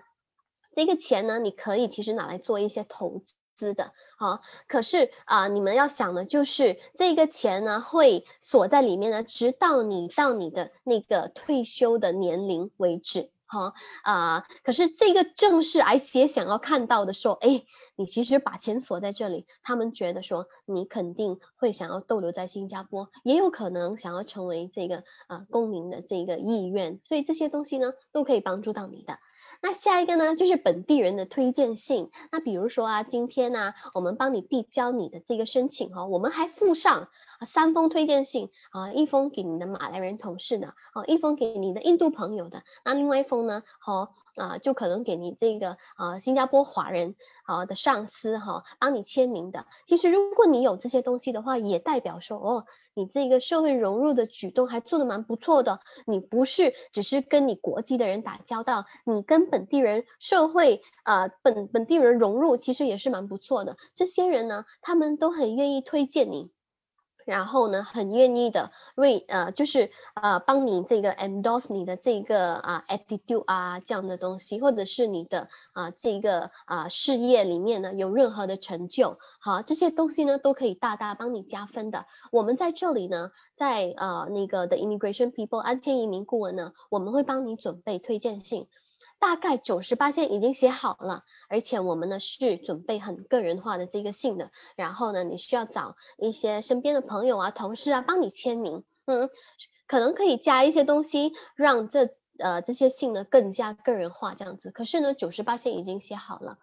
这个钱呢，你可以其实拿来做一些投资资的啊。可是啊，你们要想的就是这个钱呢会锁在里面呢，直到你到你的那个退休的年龄为止。哈啊！可是这个正是 ICA 想要看到的，说，哎，你其实把钱锁在这里，他们觉得说你肯定会想要逗留在新加坡，也有可能想要成为这个呃公民的这个意愿，所以这些东西呢都可以帮助到你的。那下一个呢就是本地人的推荐信。那比如说啊，今天呢我们帮你递交你的这个申请哈，我们还附上。三封推荐信啊，一封给你的马来人同事的，哦，一封给你的印度朋友的，那另外一封呢，好啊，就可能给你这个啊新加坡华人啊的上司哈，帮你签名的。其实如果你有这些东西的话，也代表说哦，你这个社会融入的举动还做得蛮不错的。你不是只是跟你国际的人打交道，你跟本地人社会啊本本地人融入，其实也是蛮不错的。这些人呢，他们都很愿意推荐你。然后呢，很愿意的为呃，就是呃，帮你这个 endorse 你的这个啊 attitude 啊这样的东西，或者是你的啊这个啊事业里面呢有任何的成就，好，这些东西呢都可以大大帮你加分的。我们在这里呢，在呃那个的 immigration people 安全移民顾问呢，我们会帮你准备推荐信。大概九十八线已经写好了，而且我们呢是准备很个人化的这个信的。然后呢，你需要找一些身边的朋友啊、同事啊帮你签名，嗯，可能可以加一些东西，让这呃这些信呢更加个人化这样子。可是呢，九十八线已经写好了。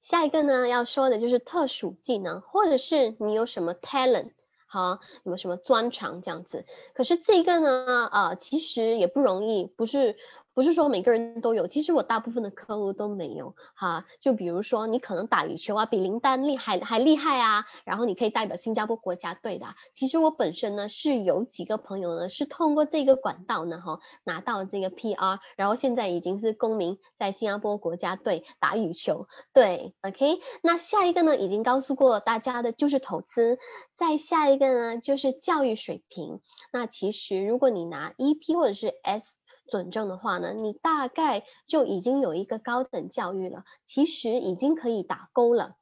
下一个呢要说的就是特殊技能，或者是你有什么 talent，好，有没有什么专长这样子？可是这个呢，啊，其实也不容易，不是。不是说每个人都有，其实我大部分的客户都没有哈。就比如说你可能打羽球啊，比林丹厉害还厉害啊，然后你可以代表新加坡国家队的。其实我本身呢是有几个朋友呢是通过这个管道呢哈拿到这个 PR，然后现在已经是公民在新加坡国家队打羽球。对，OK。那下一个呢已经告诉过大家的就是投资，再下一个呢就是教育水平。那其实如果你拿 EP 或者是 S。准证的话呢，你大概就已经有一个高等教育了，其实已经可以打勾了。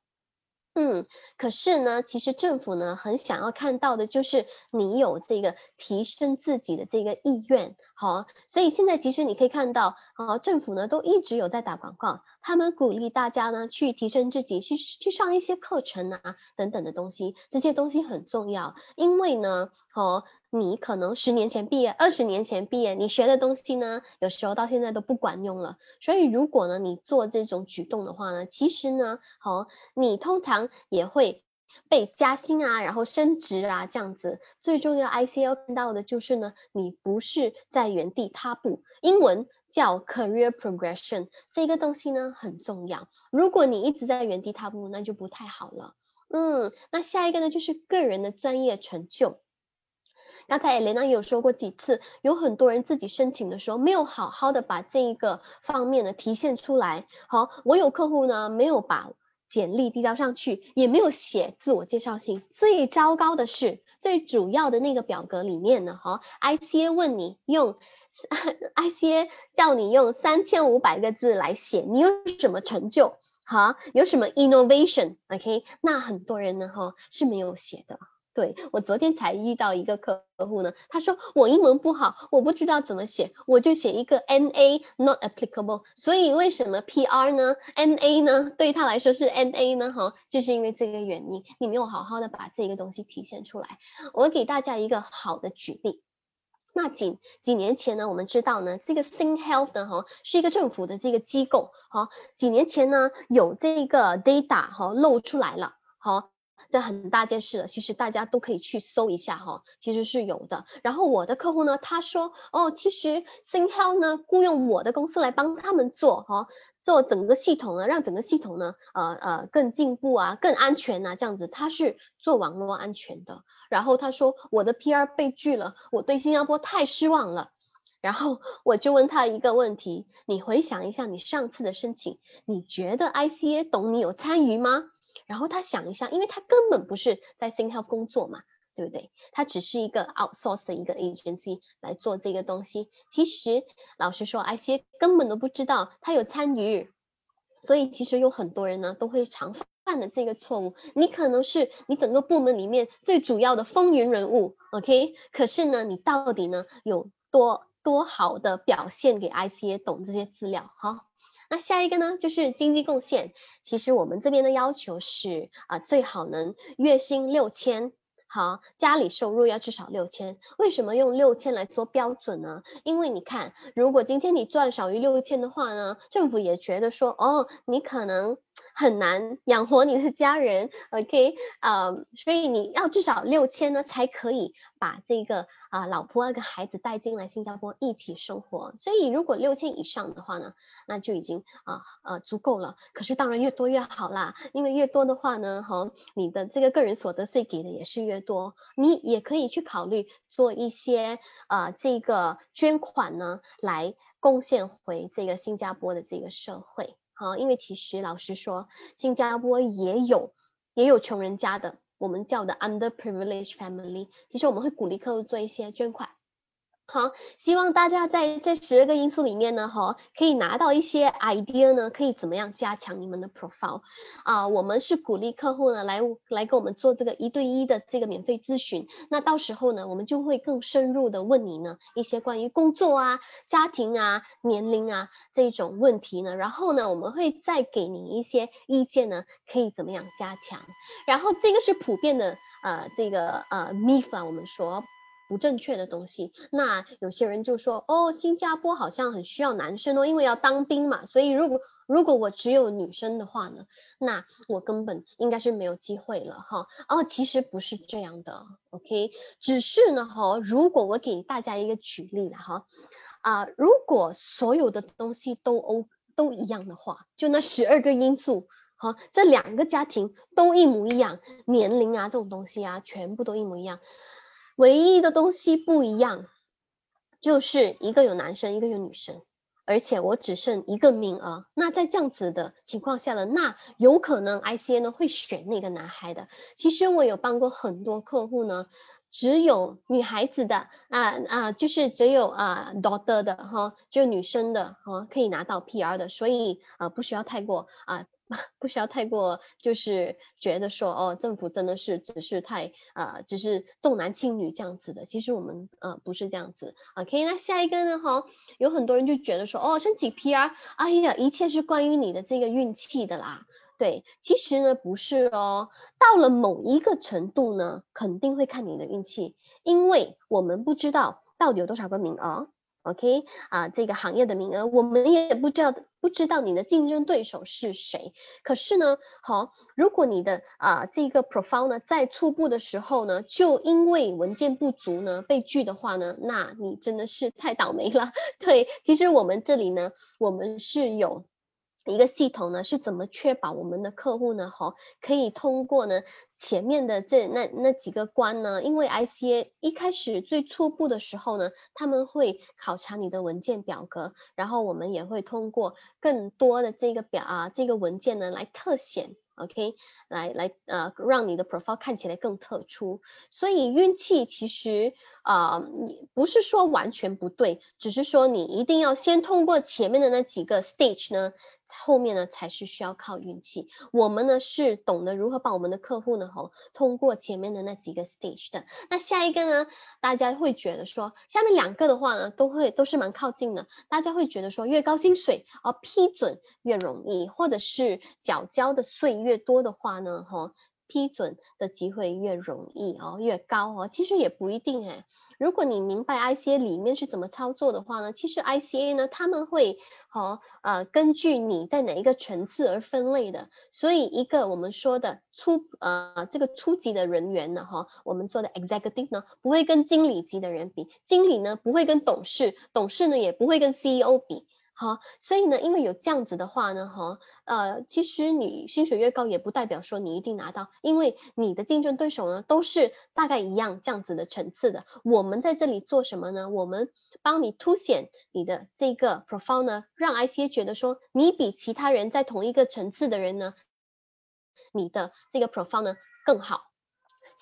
嗯，可是呢，其实政府呢很想要看到的就是你有这个提升自己的这个意愿，好，所以现在其实你可以看到，啊，政府呢都一直有在打广告，他们鼓励大家呢去提升自己，去去上一些课程啊等等的东西，这些东西很重要，因为呢，哦，你可能十年前毕业，二十年前毕业，你学的东西呢，有时候到现在都不管用了。所以如果呢你做这种举动的话呢，其实呢，好，你通常也会。被加薪啊，然后升职啊，这样子。最重要，ICL 看到的就是呢，你不是在原地踏步。英文叫 career progression，这个东西呢很重要。如果你一直在原地踏步，那就不太好了。嗯，那下一个呢就是个人的专业成就。刚才雷娜也有说过几次，有很多人自己申请的时候没有好好的把这一个方面呢体现出来。好，我有客户呢没有把。简历递交上去也没有写自我介绍信，最糟糕的是最主要的那个表格里面呢，哈，ICA 问你用，ICA 叫你用三千五百个字来写，你有什么成就？哈，有什么 innovation？OK，那很多人呢，哈是没有写的。对我昨天才遇到一个客户呢，他说我英文不好，我不知道怎么写，我就写一个 N A not applicable。所以为什么 P R 呢？N A 呢？对他来说是 N A 呢？哈，就是因为这个原因，你没有好好的把这个东西体现出来。我给大家一个好的举例，那几几年前呢，我们知道呢，这个 Think Health 呢，哈，是一个政府的这个机构，哈，几年前呢，有这个 data 哈露出来了，好。这很大件事了，其实大家都可以去搜一下哈，其实是有的。然后我的客户呢，他说哦，其实 sing hell 呢雇佣我的公司来帮他们做哈，做整个系统呢，让整个系统呢，呃呃更进步啊，更安全啊，这样子。他是做网络安全的。然后他说我的 PR 被拒了，我对新加坡太失望了。然后我就问他一个问题：你回想一下你上次的申请，你觉得 ICA 懂你有参与吗？然后他想一下，因为他根本不是在 Think Health 工作嘛，对不对？他只是一个 outsource 的一个 agency 来做这个东西。其实老实说，ICA 根本都不知道他有参与，所以其实有很多人呢都会常犯的这个错误。你可能是你整个部门里面最主要的风云人物，OK？可是呢，你到底呢有多多好的表现给 ICA 懂这些资料？好。那下一个呢，就是经济贡献。其实我们这边的要求是啊，最好能月薪六千，好，家里收入要至少六千。为什么用六千来做标准呢？因为你看，如果今天你赚少于六千的话呢，政府也觉得说，哦，你可能。很难养活你的家人，OK，呃，所以你要至少六千呢，才可以把这个啊老婆跟孩子带进来新加坡一起生活。所以如果六千以上的话呢，那就已经啊呃足够了。可是当然越多越好啦，因为越多的话呢，哈，你的这个个人所得税给的也是越多。你也可以去考虑做一些呃这个捐款呢，来贡献回这个新加坡的这个社会。啊，因为其实老实说，新加坡也有也有穷人家的，我们叫的 underprivileged family。其实我们会鼓励客户做一些捐款。好，希望大家在这十二个因素里面呢，哈，可以拿到一些 idea 呢，可以怎么样加强你们的 profile 啊？我们是鼓励客户呢来来给我们做这个一对一的这个免费咨询。那到时候呢，我们就会更深入的问你呢一些关于工作啊、家庭啊、年龄啊这种问题呢。然后呢，我们会再给你一些意见呢，可以怎么样加强？然后这个是普遍的呃这个呃 myth 啊，我们说。不正确的东西，那有些人就说哦，新加坡好像很需要男生哦，因为要当兵嘛，所以如果如果我只有女生的话呢，那我根本应该是没有机会了哈。哦，其实不是这样的，OK，只是呢哈，如果我给大家一个举例了哈，啊，如果所有的东西都 O 都一样的话，就那十二个因素，哈，这两个家庭都一模一样，年龄啊这种东西啊，全部都一模一样。唯一的东西不一样，就是一个有男生，一个有女生，而且我只剩一个名额。那在这样子的情况下了，那有可能 ICA 呢会选那个男孩的。其实我有帮过很多客户呢，只有女孩子的啊啊，就是只有啊 daughter 的哈，就女生的哈可以拿到 PR 的，所以啊不需要太过啊。不需要太过，就是觉得说哦，政府真的是只是太啊，只是重男轻女这样子的。其实我们呃不是这样子。OK，那下一个呢？哈，有很多人就觉得说哦，申请 PR，哎呀，一切是关于你的这个运气的啦。对，其实呢不是哦，到了某一个程度呢，肯定会看你的运气，因为我们不知道到底有多少个名额。OK 啊，这个行业的名额，我们也不知道，不知道你的竞争对手是谁。可是呢，好，如果你的啊这个 profile 呢，在初步的时候呢，就因为文件不足呢被拒的话呢，那你真的是太倒霉了。对，其实我们这里呢，我们是有。一个系统呢是怎么确保我们的客户呢？哈，可以通过呢前面的这那那几个关呢？因为 ICA 一开始最初步的时候呢，他们会考察你的文件表格，然后我们也会通过更多的这个表啊这个文件呢来特显。OK，来来呃，让你的 profile 看起来更特殊。所以运气其实啊，你不是说完全不对，只是说你一定要先通过前面的那几个 stage 呢。后面呢才是需要靠运气，我们呢是懂得如何帮我们的客户呢吼通过前面的那几个 stage 的。那下一个呢，大家会觉得说下面两个的话呢都会都是蛮靠近的，大家会觉得说越高薪水而批准越容易，或者是缴交的税越多的话呢哈批准的机会越容易哦越高哦，其实也不一定哎。如果你明白 ICA 里面是怎么操作的话呢，其实 ICA 呢他们会和呃根据你在哪一个层次而分类的，所以一个我们说的初呃这个初级的人员呢哈，我们说的 executive 呢不会跟经理级的人比，经理呢不会跟董事，董事呢也不会跟 CEO 比。好，所以呢，因为有这样子的话呢，哈，呃，其实你薪水越高，也不代表说你一定拿到，因为你的竞争对手呢都是大概一样这样子的层次的。我们在这里做什么呢？我们帮你凸显你的这个 profile 呢，让 ICA 觉得说你比其他人在同一个层次的人呢，你的这个 profile 呢更好。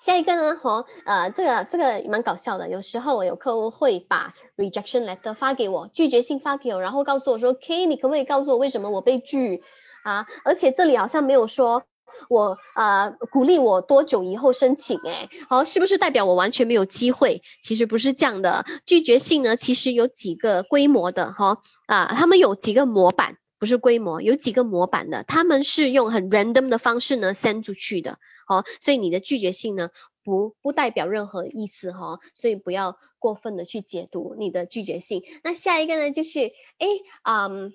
下一个呢，哈，呃，这个这个蛮搞笑的。有时候我有客户会把 rejection letter 发给我，拒绝信发给我，然后告诉我说，K，你可不可以告诉我为什么我被拒啊？而且这里好像没有说我呃鼓励我多久以后申请，哎，好，是不是代表我完全没有机会？其实不是这样的，拒绝信呢，其实有几个规模的，哈，啊，他们有几个模板，不是规模，有几个模板的，他们是用很 random 的方式呢 send 出去的。哦，所以你的拒绝性呢，不不代表任何意思哈，所以不要过分的去解读你的拒绝性。那下一个呢，就是哎，嗯。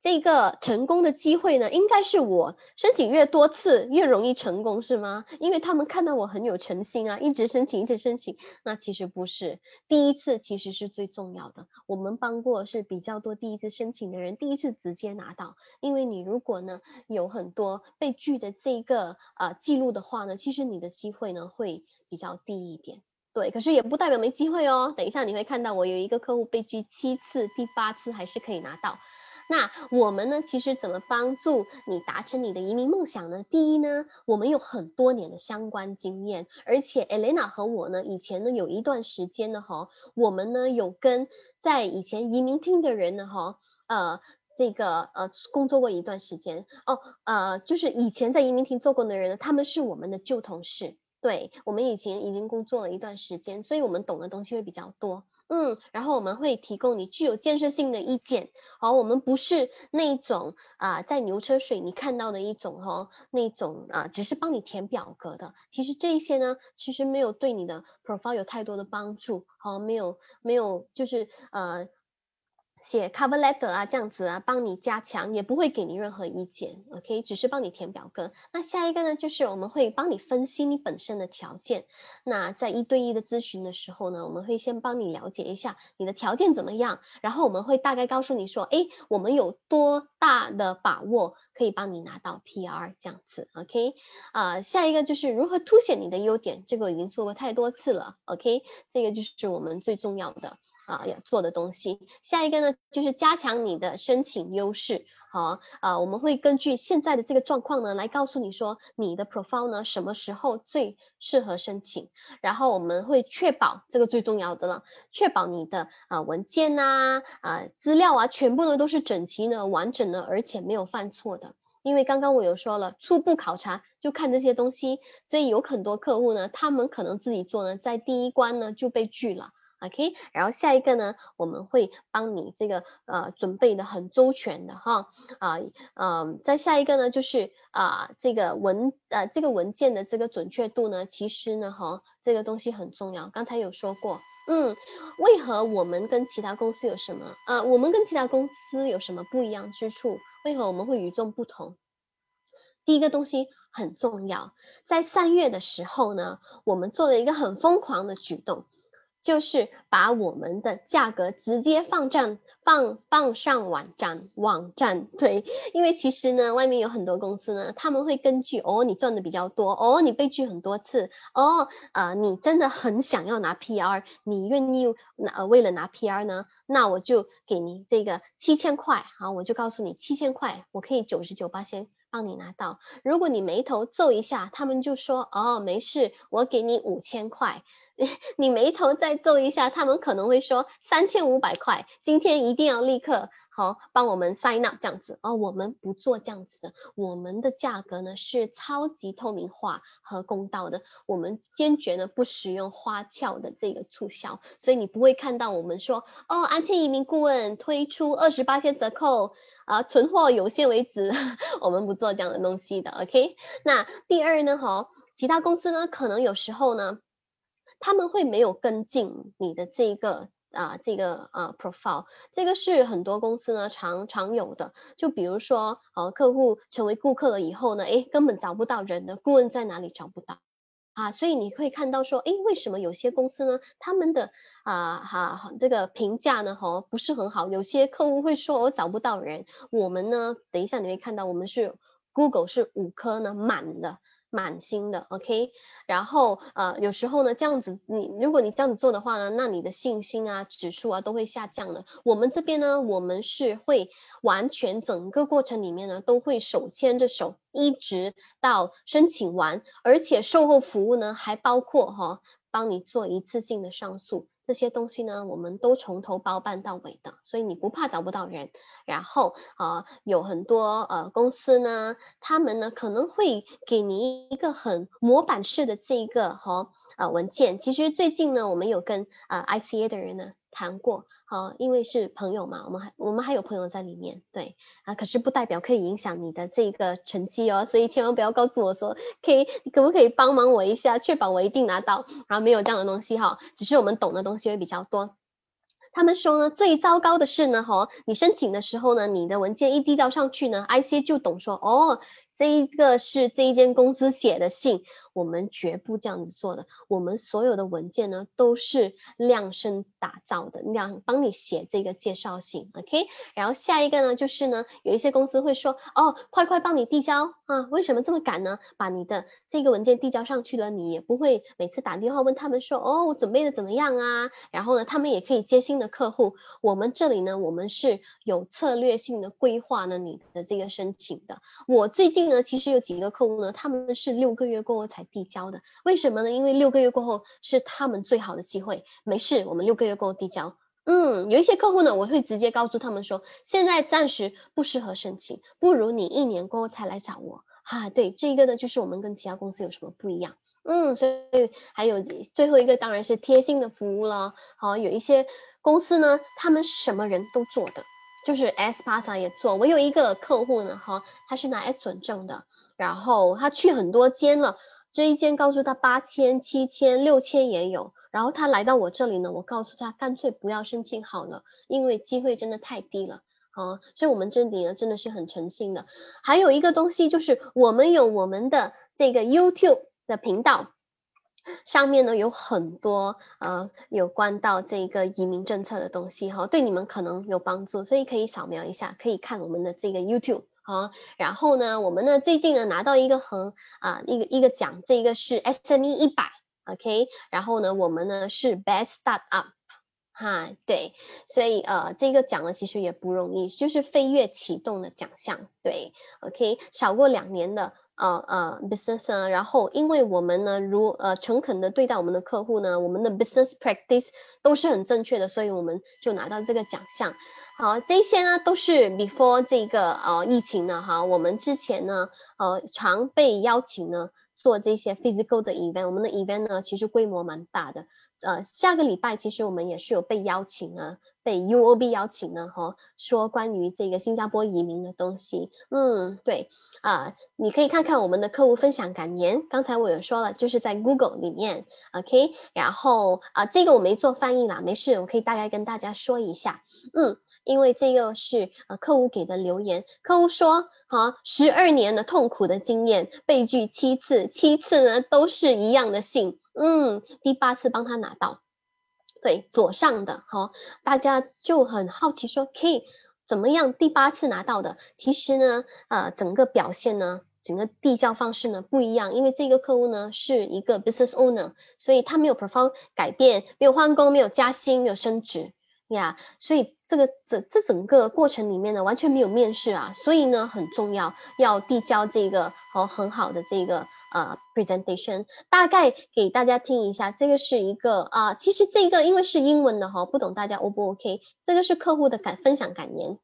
这个成功的机会呢，应该是我申请越多次越容易成功，是吗？因为他们看到我很有诚心啊，一直申请，一直申请。那其实不是，第一次其实是最重要的。我们帮过是比较多第一次申请的人，第一次直接拿到。因为你如果呢有很多被拒的这个呃记录的话呢，其实你的机会呢会比较低一点。对，可是也不代表没机会哦。等一下你会看到我有一个客户被拒七次，第八次还是可以拿到。那我们呢？其实怎么帮助你达成你的移民梦想呢？第一呢，我们有很多年的相关经验，而且 Elena 和我呢，以前呢有一段时间呢，哈，我们呢有跟在以前移民厅的人呢，哈，呃，这个呃工作过一段时间哦，呃，就是以前在移民厅做过的人呢，他们是我们的旧同事，对我们以前已经工作了一段时间，所以我们懂的东西会比较多。嗯，然后我们会提供你具有建设性的意见。好，我们不是那种啊，在牛车水你看到的一种哦，那种啊，只是帮你填表格的。其实这一些呢，其实没有对你的 profile 有太多的帮助。好，没有没有，就是呃。写 cover letter 啊，这样子啊，帮你加强，也不会给你任何意见，OK，只是帮你填表格。那下一个呢，就是我们会帮你分析你本身的条件。那在一对一的咨询的时候呢，我们会先帮你了解一下你的条件怎么样，然后我们会大概告诉你说，哎，我们有多大的把握可以帮你拿到 PR 这样子，OK，啊，下一个就是如何凸显你的优点，这个已经说过太多次了，OK，这个就是我们最重要的。啊，要做的东西。下一个呢，就是加强你的申请优势。好，啊，我们会根据现在的这个状况呢，来告诉你说，你的 profile 呢，什么时候最适合申请。然后我们会确保这个最重要的了，确保你的啊文件呐，啊资料啊，全部呢都是整齐的、完整的，而且没有犯错的。因为刚刚我有说了，初步考察就看这些东西，所以有很多客户呢，他们可能自己做呢，在第一关呢就被拒了。OK，然后下一个呢，我们会帮你这个呃准备的很周全的哈啊嗯，再下一个呢就是啊这个文呃这个文件的这个准确度呢，其实呢哈这个东西很重要。刚才有说过，嗯，为何我们跟其他公司有什么呃我们跟其他公司有什么不一样之处？为何我们会与众不同？第一个东西很重要，在三月的时候呢，我们做了一个很疯狂的举动。就是把我们的价格直接放站放放上网站网站，对，因为其实呢，外面有很多公司呢，他们会根据哦，你赚的比较多，哦，你被拒很多次，哦，呃，你真的很想要拿 PR，你愿意拿为了拿 PR 呢，那我就给你这个七千块，好，我就告诉你七千块，我可以九十九八先帮你拿到。如果你眉头皱一下，他们就说哦，没事，我给你五千块。你眉头再皱一下，他们可能会说三千五百块，今天一定要立刻好帮我们 sign up 这样子哦。我们不做这样子的，我们的价格呢是超级透明化和公道的，我们坚决呢不使用花俏的这个促销，所以你不会看到我们说哦，安庆移民顾问推出二十八些折扣啊，存货有限为止，我们不做这样的东西的。OK，那第二呢，哈，其他公司呢可能有时候呢。他们会没有跟进你的这个啊，这个呃 profile，这个是很多公司呢常常有的。就比如说，呃，客户成为顾客了以后呢，诶，根本找不到人的顾问在哪里找不到啊？所以你会看到说，诶，为什么有些公司呢，他们的啊哈这个评价呢，哈不是很好？有些客户会说我找不到人，我们呢，等一下你会看到，我们是 Google 是五颗呢满的。满星的，OK，然后呃，有时候呢，这样子你如果你这样子做的话呢，那你的信心啊、指数啊都会下降的。我们这边呢，我们是会完全整个过程里面呢，都会手牵着手，一直到申请完，而且售后服务呢，还包括哈，帮你做一次性的上诉。这些东西呢，我们都从头包办到尾的，所以你不怕找不到人。然后啊，有很多呃公司呢，他们呢可能会给你一个很模板式的这一个哈啊文件。其实最近呢，我们有跟呃 ICA 的人呢谈过。哦，因为是朋友嘛，我们还我们还有朋友在里面，对啊，可是不代表可以影响你的这个成绩哦，所以千万不要告诉我说，可以可不可以帮忙我一下，确保我一定拿到，然后没有这样的东西哈，只是我们懂的东西会比较多。他们说呢，最糟糕的是呢，哈，你申请的时候呢，你的文件一递交上去呢，IC 就懂说，哦，这一个是这一间公司写的信。我们绝不这样子做的。我们所有的文件呢，都是量身打造的，量帮你写这个介绍信，OK。然后下一个呢，就是呢，有一些公司会说，哦，快快帮你递交啊，为什么这么赶呢？把你的这个文件递交上去了，你也不会每次打电话问他们说，哦，我准备的怎么样啊？然后呢，他们也可以接新的客户。我们这里呢，我们是有策略性的规划呢，你的这个申请的。我最近呢，其实有几个客户呢，他们是六个月过后才。递交的，为什么呢？因为六个月过后是他们最好的机会。没事，我们六个月过后递交。嗯，有一些客户呢，我会直接告诉他们说，现在暂时不适合申请，不如你一年过后才来找我。哈，对，这个呢，就是我们跟其他公司有什么不一样。嗯，所以还有最后一个当然是贴心的服务了。好，有一些公司呢，他们什么人都做的，就是 S Pass 也做。我有一个客户呢，哈，他是拿 S 准证的，然后他去很多间了。这一间告诉他八千、七千、六千也有，然后他来到我这里呢，我告诉他干脆不要申请好了，因为机会真的太低了啊！所以我们这里呢真的是很诚信的。还有一个东西就是我们有我们的这个 YouTube 的频道，上面呢有很多呃有关到这个移民政策的东西哈，对你们可能有帮助，所以可以扫描一下，可以看我们的这个 YouTube。好，然后呢，我们呢最近呢拿到一个很啊一个一个奖，这个是 SME 一百，OK，然后呢我们呢是 Best Startup，哈，对，所以呃，这个奖呢其实也不容易，就是飞跃启动的奖项，对，OK，少过两年的。呃呃，business 呢，然后因为我们呢，如呃诚恳的对待我们的客户呢，我们的 business practice 都是很正确的，所以我们就拿到这个奖项。好，这些呢都是 before 这个呃疫情呢，哈，我们之前呢呃常被邀请呢做这些 physical 的 event，我们的 event 呢其实规模蛮大的。呃，下个礼拜其实我们也是有被邀请啊，被 UOB 邀请呢，哈，说关于这个新加坡移民的东西。嗯，对。啊，你可以看看我们的客户分享感言。刚才我有说了，就是在 Google 里面，OK。然后啊，这个我没做翻译啦，没事，我可以大概跟大家说一下。嗯，因为这个是呃客户给的留言，客户说，好，十二年的痛苦的经验，被拒七次，七次呢都是一样的信。嗯，第八次帮他拿到，对，左上的，好，大家就很好奇说，可以。怎么样？第八次拿到的，其实呢，呃，整个表现呢，整个递交方式呢不一样，因为这个客户呢是一个 business owner，所以他没有 perform 改变，没有换工，没有加薪，没有升职呀，所以这个这这整个过程里面呢，完全没有面试啊，所以呢很重要，要递交这个和很好的这个。呃，presentation 大概给大家听一下，这个是一个啊，其实这个因为是英文的哈，不懂大家 O 不 OK？这个是客户的感分享感言